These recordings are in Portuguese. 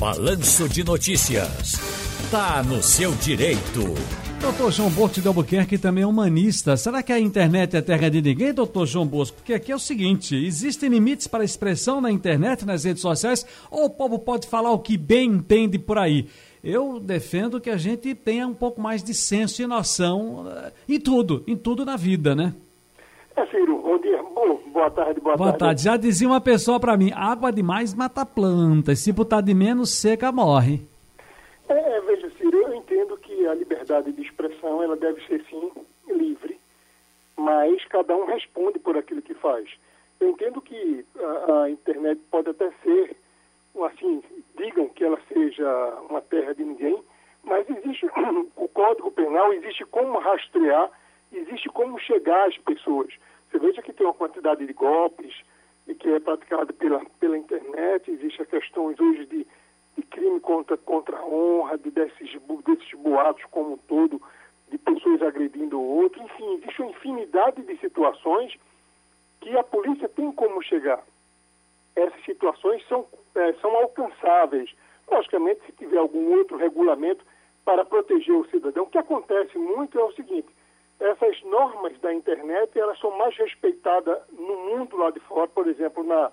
Balanço de Notícias. Tá no seu direito. Doutor João Bosco de Albuquerque também é humanista. Será que a internet é terra de ninguém, doutor João Bosco? Porque aqui é o seguinte: existem limites para a expressão na internet, nas redes sociais, ou o povo pode falar o que bem entende por aí? Eu defendo que a gente tenha um pouco mais de senso e noção uh, em tudo, em tudo na vida, né? É, Ciro, bom dia. Bom, boa tarde, boa, boa tarde. tarde. Já dizia uma pessoa para mim: água demais mata plantas, se botar de menos, seca, morre. É, é, veja, Ciro, eu entendo que a liberdade de expressão ela deve ser sim livre, mas cada um responde por aquilo que faz. Eu entendo que a, a internet pode até ser, assim, digam que ela seja uma terra de ninguém, mas existe o Código Penal, existe como rastrear, existe como chegar às pessoas. Você veja que tem uma quantidade de golpes e que é praticada pela, pela internet, existem questões hoje de, de crime contra, contra a honra, de, desses, desses boatos como um todo, de pessoas agredindo o outro, enfim, existe uma infinidade de situações que a polícia tem como chegar. Essas situações são, é, são alcançáveis. Logicamente, se tiver algum outro regulamento para proteger o cidadão. O que acontece muito é o seguinte, essas normas da internet elas são mais respeitadas no mundo lá de fora, por exemplo, na,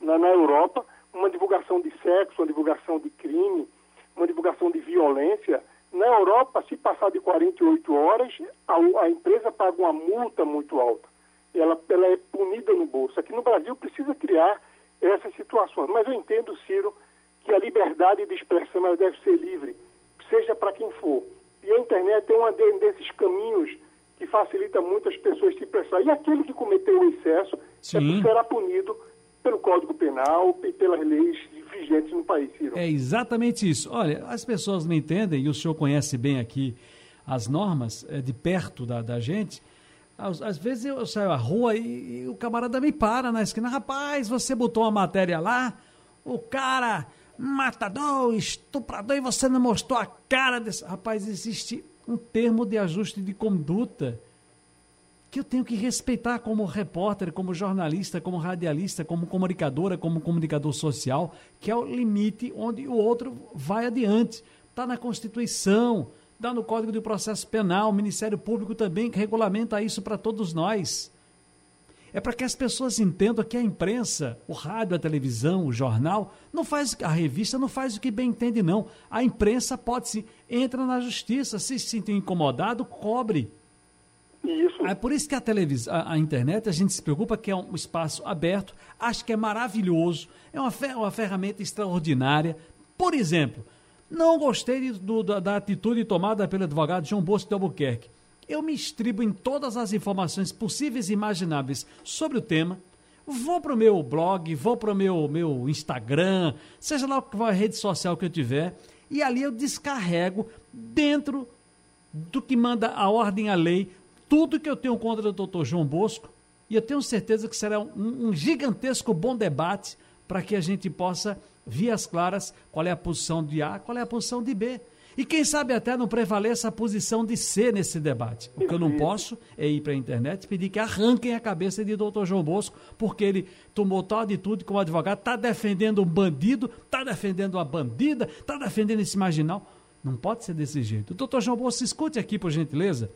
na, na, Europa, uma divulgação de sexo, uma divulgação de crime, uma divulgação de violência. Na Europa, se passar de 48 horas, a, a empresa paga uma multa muito alta. Ela, ela é punida no bolso. Aqui no Brasil precisa criar essas situações. Mas eu entendo, Ciro, que a liberdade de expressão deve ser livre, seja para quem for. E a internet é um desses caminhos que facilita muito as pessoas se expressar. E aquele que cometeu o excesso é, será punido pelo Código Penal e pelas leis vigentes no país, Ciro. É exatamente isso. Olha, as pessoas não entendem, e o senhor conhece bem aqui as normas é, de perto da, da gente. Às, às, vezes eu saio à rua e, e, o camarada me para na esquina. Rapaz, você botou uma matéria lá, o cara matador, estuprador, e você não mostrou a cara desse. Rapaz, existe um termo de ajuste de conduta que eu tenho que respeitar como repórter, como jornalista, como radialista, como comunicadora, como comunicador social, que é o limite onde o outro vai adiante. Está na Constituição, está no Código de Processo Penal, o Ministério Público também que regulamenta isso para todos nós. É para que as pessoas entendam que a imprensa, o rádio, a televisão, o jornal, não faz a revista não faz o que bem entende não. A imprensa pode se entra na justiça, se se sentir incomodado, cobre. Isso. É por isso que a televisão, a, a, internet, a gente se preocupa que é um espaço aberto, acho que é maravilhoso, é uma, fer uma ferramenta extraordinária. Por exemplo, não gostei do, da, da atitude tomada pelo advogado João Bosco de Albuquerque eu me estribo em todas as informações possíveis e imagináveis sobre o tema. Vou para o meu blog, vou para o meu, meu Instagram, seja lá qual a rede social que eu tiver, e ali eu descarrego dentro do que manda a ordem, a lei, tudo que eu tenho contra o doutor João Bosco, e eu tenho certeza que será um, um gigantesco bom debate para que a gente possa, via as claras, qual é a posição de A, qual é a posição de B. E quem sabe até não prevaleça a posição de ser nesse debate. O que eu não posso é ir para a internet e pedir que arranquem a cabeça de doutor João Bosco, porque ele tomou tal atitude como advogado, está defendendo um bandido, está defendendo uma bandida, está defendendo esse marginal. Não pode ser desse jeito. Doutor João Bosco, escute aqui, por gentileza,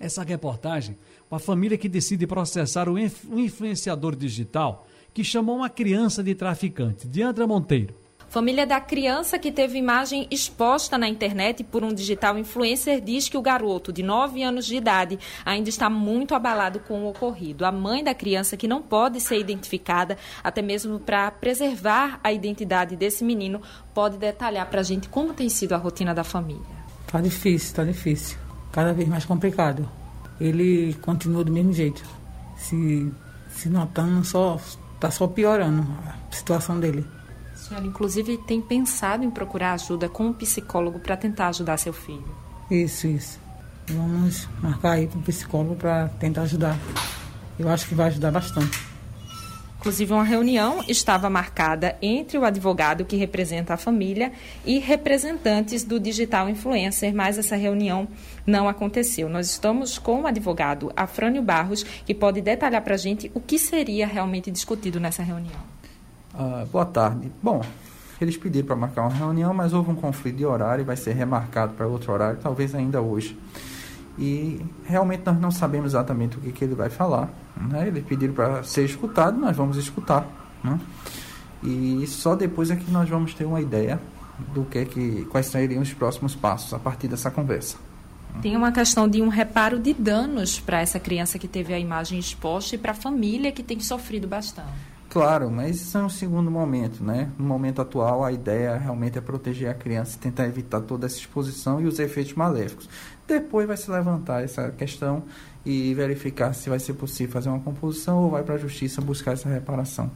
essa reportagem. Uma família que decide processar um influenciador digital que chamou uma criança de traficante, Diandra Monteiro. Família da criança que teve imagem exposta na internet por um digital influencer diz que o garoto, de 9 anos de idade, ainda está muito abalado com o ocorrido. A mãe da criança, que não pode ser identificada, até mesmo para preservar a identidade desse menino, pode detalhar para a gente como tem sido a rotina da família. Tá difícil, tá difícil. Cada vez mais complicado. Ele continua do mesmo jeito. Se, se notando, só, tá só piorando a situação dele senhora, inclusive, tem pensado em procurar ajuda com um psicólogo para tentar ajudar seu filho. Isso, isso. Vamos marcar aí para o psicólogo para tentar ajudar. Eu acho que vai ajudar bastante. Inclusive, uma reunião estava marcada entre o advogado que representa a família e representantes do digital influencer, mas essa reunião não aconteceu. Nós estamos com o advogado Afrânio Barros, que pode detalhar para a gente o que seria realmente discutido nessa reunião. Ah, boa tarde. Bom, Eles pediram para marcar uma reunião, mas houve um conflito de horário, vai ser remarcado para outro horário, talvez ainda hoje. E realmente nós não sabemos exatamente o que, que ele vai falar. Né? Eles pediram para ser escutado, nós vamos escutar. Né? E só depois é que nós vamos ter uma ideia do que, é que quais seriam os próximos passos a partir dessa conversa. Tem uma questão de um reparo de danos para essa criança que teve a imagem exposta e para a família que tem sofrido bastante. Claro, mas isso é um segundo momento, né? No momento atual, a ideia realmente é proteger a criança e tentar evitar toda essa exposição e os efeitos maléficos. Depois vai se levantar essa questão e verificar se vai ser possível fazer uma composição ou vai para a justiça buscar essa reparação.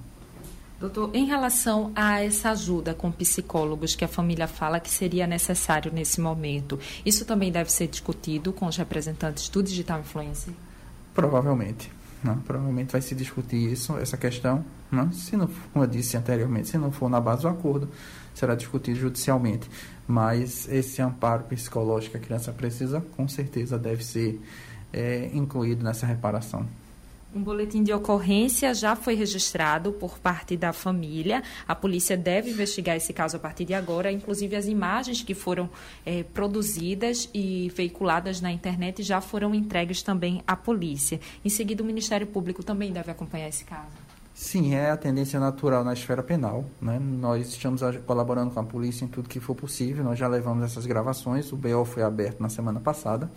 Doutor, em relação a essa ajuda com psicólogos que a família fala que seria necessário nesse momento, isso também deve ser discutido com os representantes do Digital Influencer? Provavelmente. Né? Provavelmente vai se discutir isso, essa questão. Né? Se não, como eu disse anteriormente, se não for na base do acordo, será discutido judicialmente. Mas esse amparo psicológico que a criança precisa, com certeza deve ser é, incluído nessa reparação. Um boletim de ocorrência já foi registrado por parte da família. A polícia deve investigar esse caso a partir de agora. Inclusive, as imagens que foram é, produzidas e veiculadas na internet já foram entregues também à polícia. Em seguida, o Ministério Público também deve acompanhar esse caso. Sim, é a tendência natural na esfera penal. Né? Nós estamos colaborando com a polícia em tudo que for possível. Nós já levamos essas gravações. O BO foi aberto na semana passada.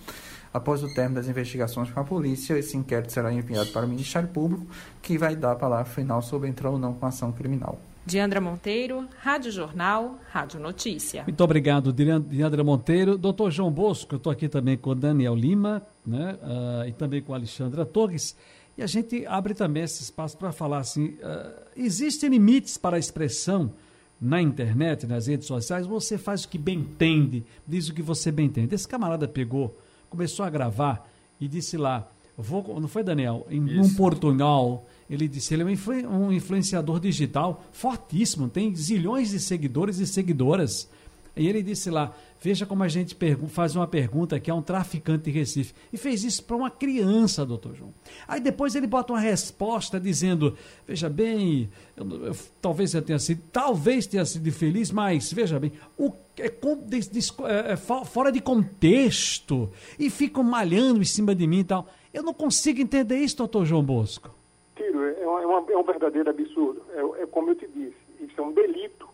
Após o término das investigações com a polícia, esse inquérito será enviado para o Ministério Público, que vai dar a palavra final sobre entrar ou não com ação criminal. Diandra Monteiro, Rádio Jornal, Rádio Notícia. Muito obrigado, Diandra Monteiro. Doutor João Bosco, eu estou aqui também com o Daniel Lima né, uh, e também com a Alexandra Torres. E a gente abre também esse espaço para falar assim: uh, existem limites para a expressão na internet, nas redes sociais? Você faz o que bem entende, diz o que você bem entende. Esse camarada pegou começou a gravar e disse lá, vou, não foi Daniel, em um portunhol, ele disse, ele é um influenciador digital fortíssimo, tem zilhões de seguidores e seguidoras. E ele disse lá: Veja como a gente faz uma pergunta que é um traficante de Recife. E fez isso para uma criança, doutor João. Aí depois ele bota uma resposta dizendo: Veja bem, eu, eu, talvez eu tenha sido, talvez tenha sido feliz, mas veja bem, o, é, é, é, fora de contexto. E ficam malhando em cima de mim e tal. Eu não consigo entender isso, doutor João Bosco. Tiro, é, uma, é um verdadeiro absurdo. É, é como eu te disse, isso é um delito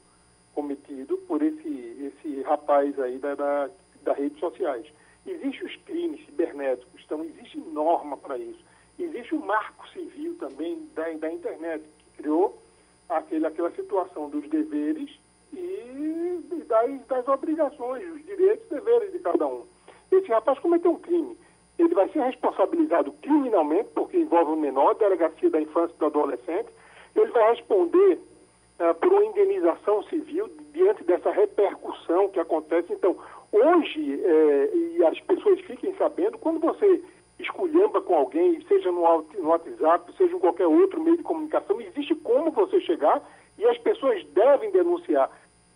cometido por esse, esse rapaz aí da, da, das redes sociais. Existem os crimes cibernéticos, então existe norma para isso. Existe o marco civil também da, da internet, que criou aquele, aquela situação dos deveres e, das, das obrigações, os direitos e deveres de cada um. Esse rapaz cometeu um crime. Ele vai ser responsabilizado criminalmente, porque envolve um menor, delegacia da infância e do adolescente. Ele vai responder uh, por uma indenização civil diante dessa repercussão que acontece. Então, hoje, eh, e as pessoas fiquem sabendo, quando você esculhamba com alguém, seja no, no WhatsApp, seja em qualquer outro meio de comunicação, existe como você chegar e as pessoas devem denunciar.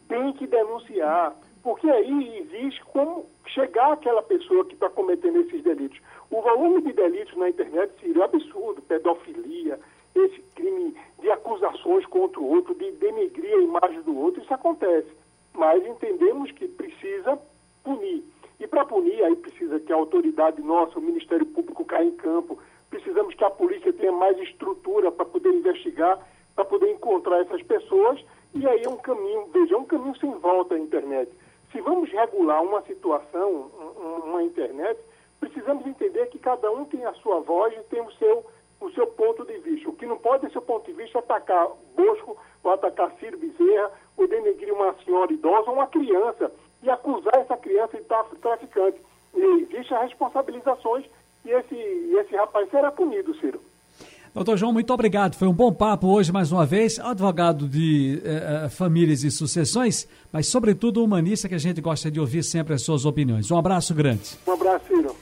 Tem que denunciar, porque aí existe como chegar àquela pessoa que está cometendo esses delitos. O volume de delitos na internet seria absurdo, pedofilia, esse crime de acusações contra o outro, de denegrir a imagem do outro, isso acontece. Mas entendemos que precisa punir. E para punir, aí precisa que a autoridade nossa, o Ministério Público, caia em campo. Precisamos que a polícia tenha mais estrutura para poder investigar, para poder encontrar essas pessoas. E aí é um caminho, veja, é um caminho sem volta à internet. Se vamos regular uma situação, uma internet, precisamos entender que cada um tem a sua voz e tem o seu o seu ponto de vista. O que não pode, do seu ponto de vista, é atacar Bosco, ou atacar Ciro Bezerra, ou denegrir uma senhora idosa ou uma criança, e acusar essa criança de traficante. E existem responsabilizações e esse, esse rapaz será punido, Ciro. Doutor João, muito obrigado. Foi um bom papo hoje, mais uma vez. Advogado de eh, eh, famílias e sucessões, mas, sobretudo, humanista, que a gente gosta de ouvir sempre as suas opiniões. Um abraço grande. Um abraço, Ciro.